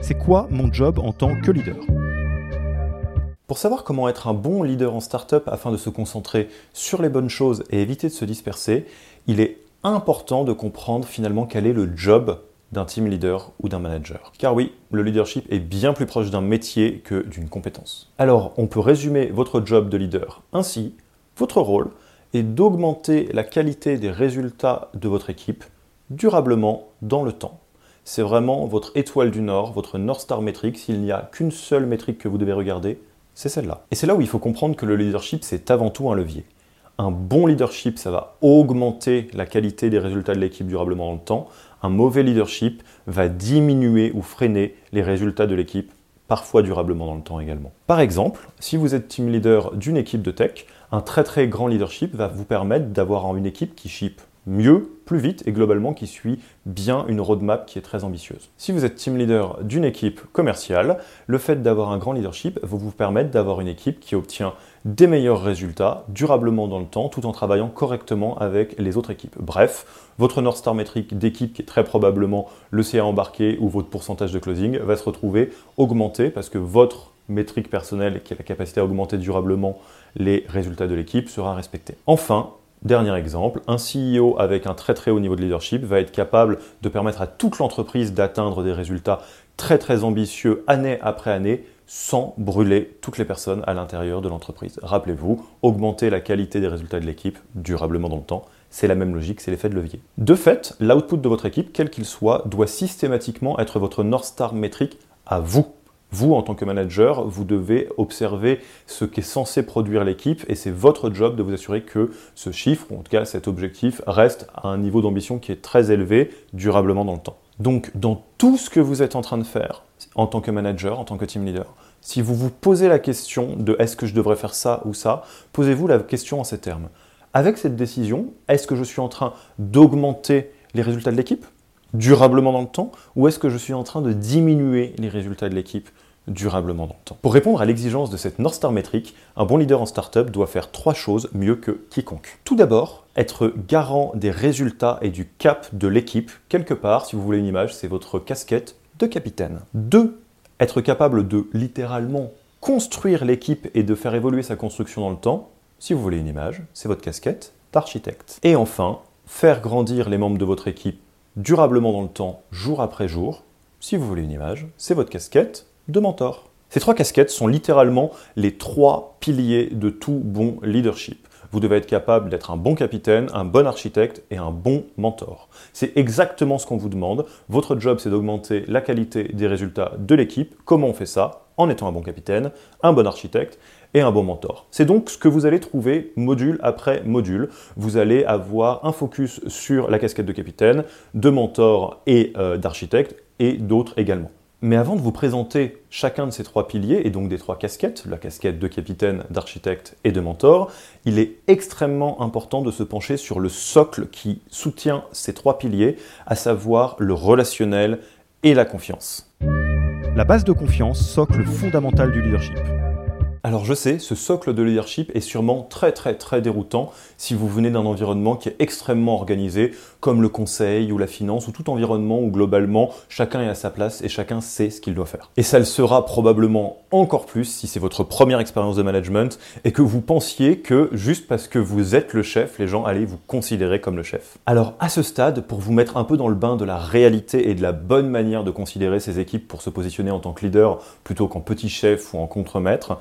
C'est quoi mon job en tant que leader Pour savoir comment être un bon leader en startup afin de se concentrer sur les bonnes choses et éviter de se disperser, il est important de comprendre finalement quel est le job d'un team leader ou d'un manager. Car oui, le leadership est bien plus proche d'un métier que d'une compétence. Alors, on peut résumer votre job de leader ainsi. Votre rôle est d'augmenter la qualité des résultats de votre équipe durablement dans le temps. C'est vraiment votre étoile du Nord, votre North Star métrique. S'il n'y a qu'une seule métrique que vous devez regarder, c'est celle-là. Et c'est là où il faut comprendre que le leadership, c'est avant tout un levier. Un bon leadership, ça va augmenter la qualité des résultats de l'équipe durablement dans le temps. Un mauvais leadership va diminuer ou freiner les résultats de l'équipe, parfois durablement dans le temps également. Par exemple, si vous êtes team leader d'une équipe de tech, un très très grand leadership va vous permettre d'avoir une équipe qui ship mieux, plus vite et globalement qui suit bien une roadmap qui est très ambitieuse. Si vous êtes team leader d'une équipe commerciale, le fait d'avoir un grand leadership va vous permettre d'avoir une équipe qui obtient des meilleurs résultats durablement dans le temps tout en travaillant correctement avec les autres équipes. Bref, votre North Star métrique d'équipe qui est très probablement le CA embarqué ou votre pourcentage de closing va se retrouver augmenté parce que votre métrique personnelle qui est la capacité à augmenter durablement les résultats de l'équipe sera respectée. Enfin, Dernier exemple, un CEO avec un très très haut niveau de leadership va être capable de permettre à toute l'entreprise d'atteindre des résultats très très ambitieux année après année sans brûler toutes les personnes à l'intérieur de l'entreprise. Rappelez-vous, augmenter la qualité des résultats de l'équipe durablement dans le temps, c'est la même logique, c'est l'effet de levier. De fait, l'output de votre équipe, quel qu'il soit, doit systématiquement être votre North Star métrique à vous. Vous, en tant que manager, vous devez observer ce qu'est censé produire l'équipe et c'est votre job de vous assurer que ce chiffre, ou en tout cas cet objectif, reste à un niveau d'ambition qui est très élevé durablement dans le temps. Donc, dans tout ce que vous êtes en train de faire, en tant que manager, en tant que team leader, si vous vous posez la question de est-ce que je devrais faire ça ou ça, posez-vous la question en ces termes. Avec cette décision, est-ce que je suis en train d'augmenter les résultats de l'équipe? Durablement dans le temps ou est-ce que je suis en train de diminuer les résultats de l'équipe durablement dans le temps? Pour répondre à l'exigence de cette North Star métrique, un bon leader en startup doit faire trois choses mieux que quiconque. Tout d'abord, être garant des résultats et du cap de l'équipe. Quelque part, si vous voulez une image, c'est votre casquette de capitaine. Deux, être capable de littéralement construire l'équipe et de faire évoluer sa construction dans le temps. Si vous voulez une image, c'est votre casquette d'architecte. Et enfin, faire grandir les membres de votre équipe durablement dans le temps, jour après jour. Si vous voulez une image, c'est votre casquette de mentor. Ces trois casquettes sont littéralement les trois piliers de tout bon leadership. Vous devez être capable d'être un bon capitaine, un bon architecte et un bon mentor. C'est exactement ce qu'on vous demande. Votre job, c'est d'augmenter la qualité des résultats de l'équipe. Comment on fait ça? En étant un bon capitaine, un bon architecte et un bon mentor. C'est donc ce que vous allez trouver module après module. Vous allez avoir un focus sur la casquette de capitaine, de mentor et euh, d'architecte et d'autres également. Mais avant de vous présenter chacun de ces trois piliers, et donc des trois casquettes, la casquette de capitaine, d'architecte et de mentor, il est extrêmement important de se pencher sur le socle qui soutient ces trois piliers, à savoir le relationnel et la confiance. La base de confiance, socle fondamental du leadership. Alors je sais, ce socle de leadership est sûrement très très très déroutant si vous venez d'un environnement qui est extrêmement organisé, comme le conseil ou la finance, ou tout environnement où globalement chacun est à sa place et chacun sait ce qu'il doit faire. Et ça le sera probablement encore plus si c'est votre première expérience de management et que vous pensiez que juste parce que vous êtes le chef, les gens allaient vous considérer comme le chef. Alors à ce stade, pour vous mettre un peu dans le bain de la réalité et de la bonne manière de considérer ces équipes pour se positionner en tant que leader plutôt qu'en petit chef ou en contremaître,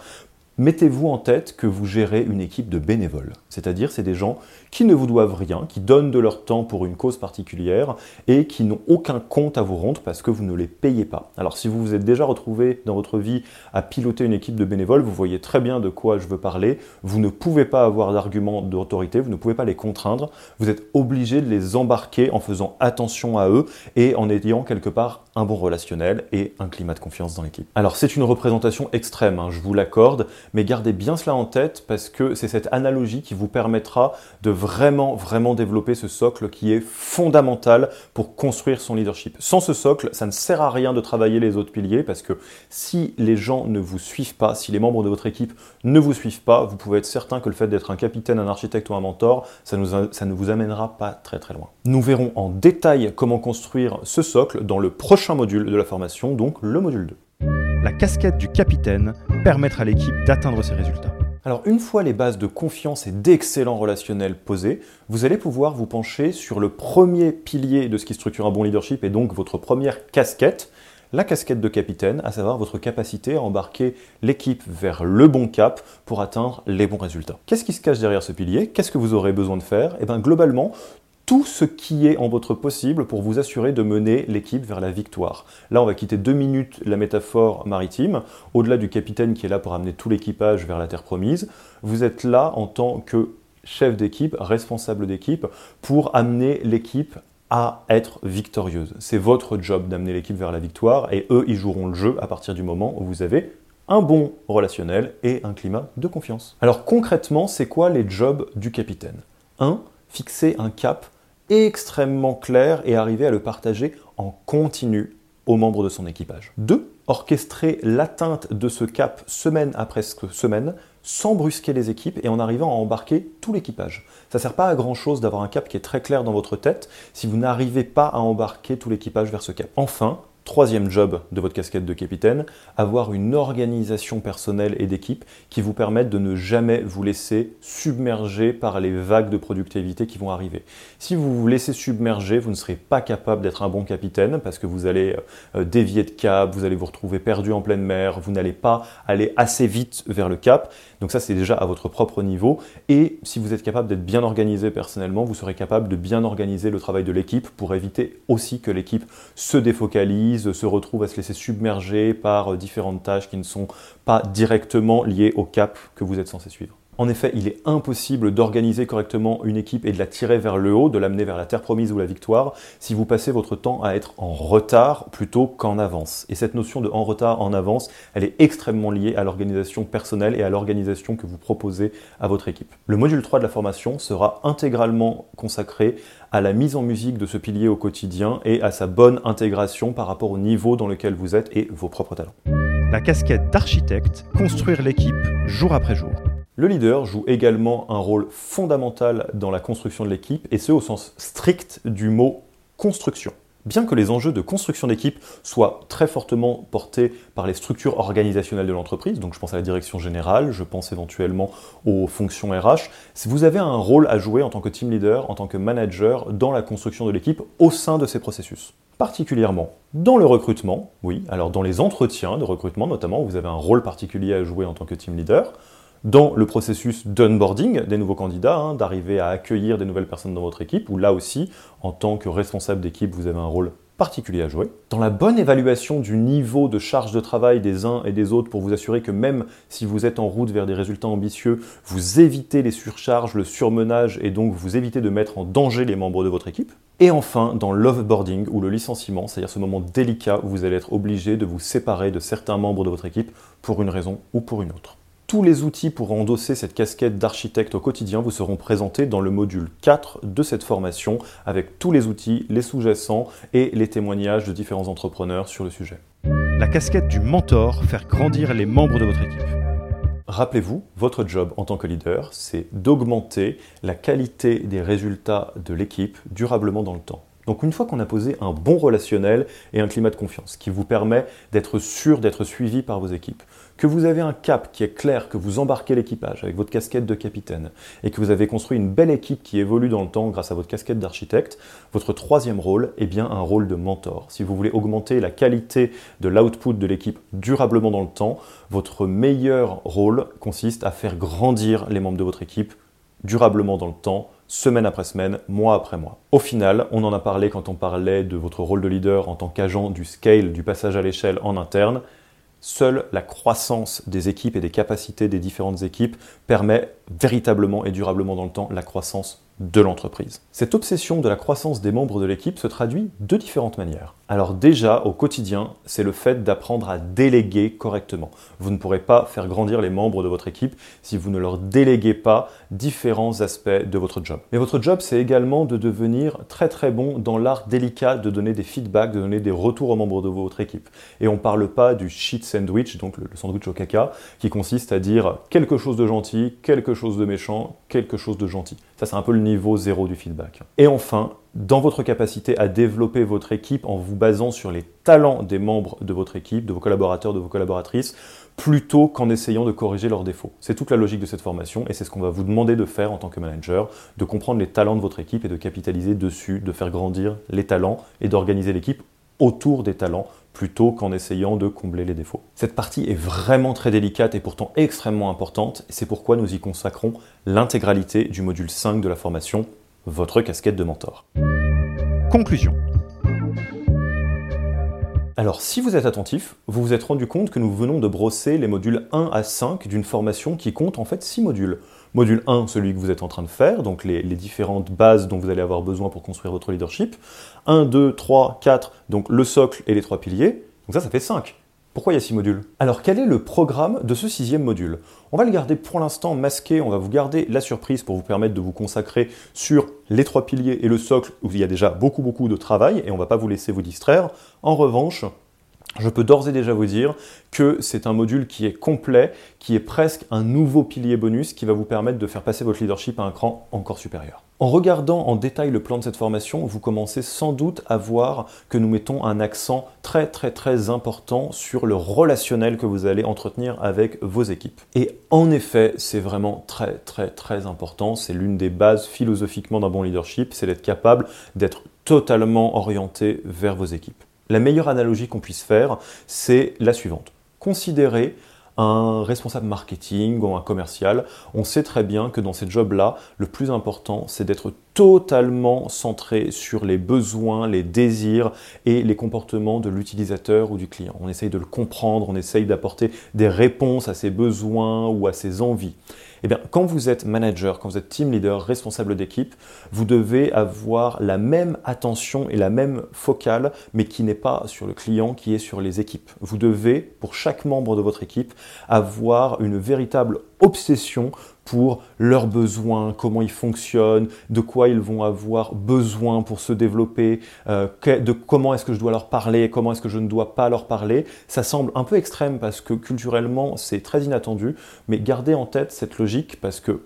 Mettez-vous en tête que vous gérez une équipe de bénévoles, c'est-à-dire c'est des gens qui ne vous doivent rien, qui donnent de leur temps pour une cause particulière et qui n'ont aucun compte à vous rendre parce que vous ne les payez pas. Alors si vous vous êtes déjà retrouvé dans votre vie à piloter une équipe de bénévoles, vous voyez très bien de quoi je veux parler. Vous ne pouvez pas avoir d'arguments d'autorité, vous ne pouvez pas les contraindre, vous êtes obligé de les embarquer en faisant attention à eux et en ayant quelque part un bon relationnel et un climat de confiance dans l'équipe. Alors c'est une représentation extrême, hein, je vous l'accorde, mais gardez bien cela en tête parce que c'est cette analogie qui vous vous permettra de vraiment, vraiment développer ce socle qui est fondamental pour construire son leadership. Sans ce socle, ça ne sert à rien de travailler les autres piliers parce que si les gens ne vous suivent pas, si les membres de votre équipe ne vous suivent pas, vous pouvez être certain que le fait d'être un capitaine, un architecte ou un mentor, ça, ne vous amènera pas très très loin. Nous verrons en détail comment construire ce socle dans le prochain module de la formation, donc le module 2. La casquette du capitaine permettra à l'équipe d'atteindre ses résultats. Alors une fois les bases de confiance et d'excellents relationnels posées, vous allez pouvoir vous pencher sur le premier pilier de ce qui structure un bon leadership et donc votre première casquette, la casquette de capitaine, à savoir votre capacité à embarquer l'équipe vers le bon cap pour atteindre les bons résultats. Qu'est-ce qui se cache derrière ce pilier? Qu'est-ce que vous aurez besoin de faire? Eh bien globalement, tout ce qui est en votre possible pour vous assurer de mener l'équipe vers la victoire. Là, on va quitter deux minutes la métaphore maritime. Au-delà du capitaine qui est là pour amener tout l'équipage vers la terre promise, vous êtes là en tant que chef d'équipe, responsable d'équipe, pour amener l'équipe à être victorieuse. C'est votre job d'amener l'équipe vers la victoire et eux, ils joueront le jeu à partir du moment où vous avez un bon relationnel et un climat de confiance. Alors concrètement, c'est quoi les jobs du capitaine? 1. Fixer un cap extrêmement clair et arriver à le partager en continu aux membres de son équipage. 2. Orchestrer l'atteinte de ce cap semaine après semaine sans brusquer les équipes et en arrivant à embarquer tout l'équipage. Ça ne sert pas à grand chose d'avoir un cap qui est très clair dans votre tête si vous n'arrivez pas à embarquer tout l'équipage vers ce cap. Enfin, Troisième job de votre casquette de capitaine, avoir une organisation personnelle et d'équipe qui vous permette de ne jamais vous laisser submerger par les vagues de productivité qui vont arriver. Si vous vous laissez submerger, vous ne serez pas capable d'être un bon capitaine parce que vous allez euh, dévier de cap, vous allez vous retrouver perdu en pleine mer, vous n'allez pas aller assez vite vers le cap. Donc ça, c'est déjà à votre propre niveau. Et si vous êtes capable d'être bien organisé personnellement, vous serez capable de bien organiser le travail de l'équipe pour éviter aussi que l'équipe se défocalise, se retrouve à se laisser submerger par euh, différentes tâches qui ne sont pas directement liées au cap que vous êtes censé suivre. En effet, il est impossible d'organiser correctement une équipe et de la tirer vers le haut, de l'amener vers la terre promise ou la victoire, si vous passez votre temps à être en retard plutôt qu'en avance. Et cette notion de en retard, en avance, elle est extrêmement liée à l'organisation personnelle et à l'organisation que vous proposez à votre équipe. Le module 3 de la formation sera intégralement consacré à la mise en musique de ce pilier au quotidien et à sa bonne intégration par rapport au niveau dans lequel vous êtes et vos propres talents. La casquette d'architecte, construire l'équipe jour après jour. Le leader joue également un rôle fondamental dans la construction de l'équipe, et ce au sens strict du mot construction. Bien que les enjeux de construction d'équipe soient très fortement portés par les structures organisationnelles de l'entreprise, donc je pense à la direction générale, je pense éventuellement aux fonctions RH, vous avez un rôle à jouer en tant que team leader, en tant que manager dans la construction de l'équipe au sein de ces processus. Particulièrement dans le recrutement, oui, alors dans les entretiens de recrutement notamment, vous avez un rôle particulier à jouer en tant que team leader dans le processus d'onboarding des nouveaux candidats, hein, d'arriver à accueillir des nouvelles personnes dans votre équipe, où là aussi, en tant que responsable d'équipe, vous avez un rôle particulier à jouer. Dans la bonne évaluation du niveau de charge de travail des uns et des autres pour vous assurer que même si vous êtes en route vers des résultats ambitieux, vous évitez les surcharges, le surmenage et donc vous évitez de mettre en danger les membres de votre équipe. Et enfin, dans l'offboarding ou le licenciement, c'est-à-dire ce moment délicat où vous allez être obligé de vous séparer de certains membres de votre équipe pour une raison ou pour une autre. Tous les outils pour endosser cette casquette d'architecte au quotidien vous seront présentés dans le module 4 de cette formation avec tous les outils, les sous-jacents et les témoignages de différents entrepreneurs sur le sujet. La casquette du mentor, faire grandir les membres de votre équipe. Rappelez-vous, votre job en tant que leader, c'est d'augmenter la qualité des résultats de l'équipe durablement dans le temps. Donc une fois qu'on a posé un bon relationnel et un climat de confiance qui vous permet d'être sûr d'être suivi par vos équipes, que vous avez un cap qui est clair, que vous embarquez l'équipage avec votre casquette de capitaine et que vous avez construit une belle équipe qui évolue dans le temps grâce à votre casquette d'architecte, votre troisième rôle est bien un rôle de mentor. Si vous voulez augmenter la qualité de l'output de l'équipe durablement dans le temps, votre meilleur rôle consiste à faire grandir les membres de votre équipe durablement dans le temps semaine après semaine, mois après mois. Au final, on en a parlé quand on parlait de votre rôle de leader en tant qu'agent du scale, du passage à l'échelle en interne. Seule la croissance des équipes et des capacités des différentes équipes permet véritablement et durablement dans le temps la croissance de l'entreprise. Cette obsession de la croissance des membres de l'équipe se traduit de différentes manières. alors déjà, au quotidien, c'est le fait d'apprendre à déléguer correctement. Vous ne pourrez pas faire grandir les membres de votre équipe si vous ne leur déléguez pas différents aspects de votre job. Mais votre job, c'est également de devenir très très bon dans l'art délicat de donner des feedbacks, de donner des retours aux membres de votre équipe. Et on ne parle pas du shit sandwich, donc le sandwich au caca, qui consiste à dire quelque chose de gentil, quelque chose de méchant, quelque chose de gentil. Ça, c'est un peu le niveau zéro du feedback. Et enfin, dans votre capacité à développer votre équipe en vous basant sur les talents des membres de votre équipe, de vos collaborateurs, de vos collaboratrices, plutôt qu'en essayant de corriger leurs défauts. C'est toute la logique de cette formation et c'est ce qu'on va vous demander de faire en tant que manager, de comprendre les talents de votre équipe et de capitaliser dessus, de faire grandir les talents et d'organiser l'équipe autour des talents plutôt qu'en essayant de combler les défauts. Cette partie est vraiment très délicate et pourtant extrêmement importante, et c'est pourquoi nous y consacrons l'intégralité du module 5 de la formation, votre casquette de mentor. Conclusion. Alors, si vous êtes attentif, vous vous êtes rendu compte que nous venons de brosser les modules 1 à 5 d'une formation qui compte en fait 6 modules. Module 1, celui que vous êtes en train de faire, donc les, différentes bases dont vous allez avoir besoin pour construire votre leadership. 1, 2, 3, 4, donc le socle et les trois piliers. Donc ça, ça fait 5. Pourquoi il y a 6 modules? Alors quel est le programme de ce sixième module? On va le garder pour l'instant masqué, on va vous garder la surprise pour vous permettre de vous consacrer sur les trois piliers et le socle où il y a déjà beaucoup beaucoup de travail et on ne va pas vous laisser vous distraire. En revanche, je peux d'ores et déjà vous dire que c'est un module qui est complet, qui est presque un nouveau pilier bonus qui va vous permettre de faire passer votre leadership à un cran encore supérieur. En regardant en détail le plan de cette formation, vous commencez sans doute à voir que nous mettons un accent très très très important sur le relationnel que vous allez entretenir avec vos équipes. Et en effet, c'est vraiment très très très important, c'est l'une des bases philosophiquement d'un bon leadership, c'est d'être capable d'être totalement orienté vers vos équipes. La meilleure analogie qu'on puisse faire, c'est la suivante. Considérez un responsable marketing ou un commercial, on sait très bien que dans ces jobs-là, le plus important, c'est d'être totalement centré sur les besoins, les désirs et les comportements de l'utilisateur ou du client. On essaye de le comprendre, on essaye d'apporter des réponses à ses besoins ou à ses envies. Eh bien, quand vous êtes manager, quand vous êtes team leader, responsable d'équipe, vous devez avoir la même attention et la même focale, mais qui n'est pas sur le client, qui est sur les équipes. Vous devez, pour chaque membre de votre équipe, avoir une véritable obsession pour leurs besoins, comment ils fonctionnent, de quoi ils vont avoir besoin pour se développer, euh, de comment est-ce que je dois leur parler, comment est-ce que je ne dois pas leur parler. Ça semble un peu extrême parce que culturellement c'est très inattendu, mais gardez en tête cette logique parce que,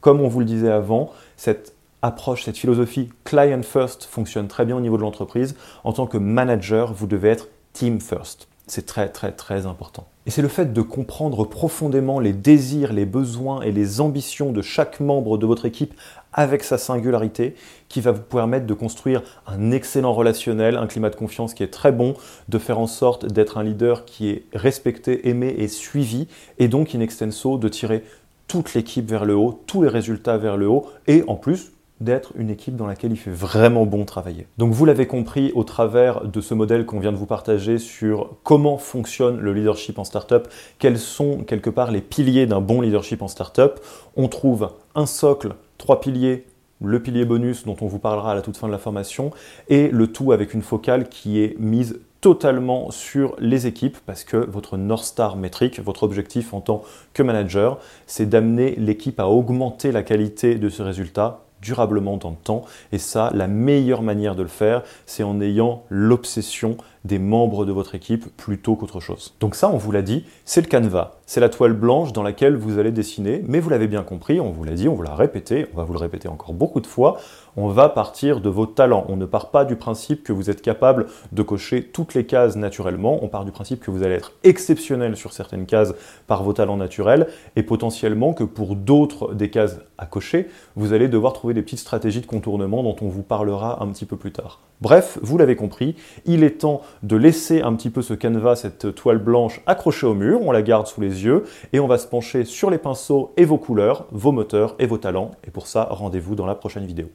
comme on vous le disait avant, cette approche, cette philosophie client first fonctionne très bien au niveau de l'entreprise. En tant que manager, vous devez être team first. C'est très très très important. Et c'est le fait de comprendre profondément les désirs, les besoins et les ambitions de chaque membre de votre équipe avec sa singularité qui va vous permettre de construire un excellent relationnel, un climat de confiance qui est très bon, de faire en sorte d'être un leader qui est respecté, aimé et suivi, et donc in extenso de tirer toute l'équipe vers le haut, tous les résultats vers le haut, et en plus d'être une équipe dans laquelle il fait vraiment bon travailler. Donc vous l'avez compris au travers de ce modèle qu'on vient de vous partager sur comment fonctionne le leadership en startup, quels sont quelque part les piliers d'un bon leadership en startup. On trouve un socle, trois piliers, le pilier bonus dont on vous parlera à la toute fin de la formation, et le tout avec une focale qui est mise totalement sur les équipes parce que votre North Star métrique, votre objectif en tant que manager, c'est d'amener l'équipe à augmenter la qualité de ce résultat durablement dans le temps. Et ça, la meilleure manière de le faire, c'est en ayant l'obsession des membres de votre équipe plutôt qu'autre chose. Donc ça, on vous l'a dit, c'est le canevas, c'est la toile blanche dans laquelle vous allez dessiner, mais vous l'avez bien compris, on vous l'a dit, on vous l'a répété, on va vous le répéter encore beaucoup de fois, on va partir de vos talents. On ne part pas du principe que vous êtes capable de cocher toutes les cases naturellement, on part du principe que vous allez être exceptionnel sur certaines cases par vos talents naturels, et potentiellement que pour d'autres des cases à cocher, vous allez devoir trouver des petites stratégies de contournement dont on vous parlera un petit peu plus tard. Bref, vous l'avez compris, il est temps de laisser un petit peu ce canevas, cette toile blanche accrochée au mur, on la garde sous les yeux et on va se pencher sur les pinceaux et vos couleurs, vos moteurs et vos talents. Et pour ça, rendez-vous dans la prochaine vidéo.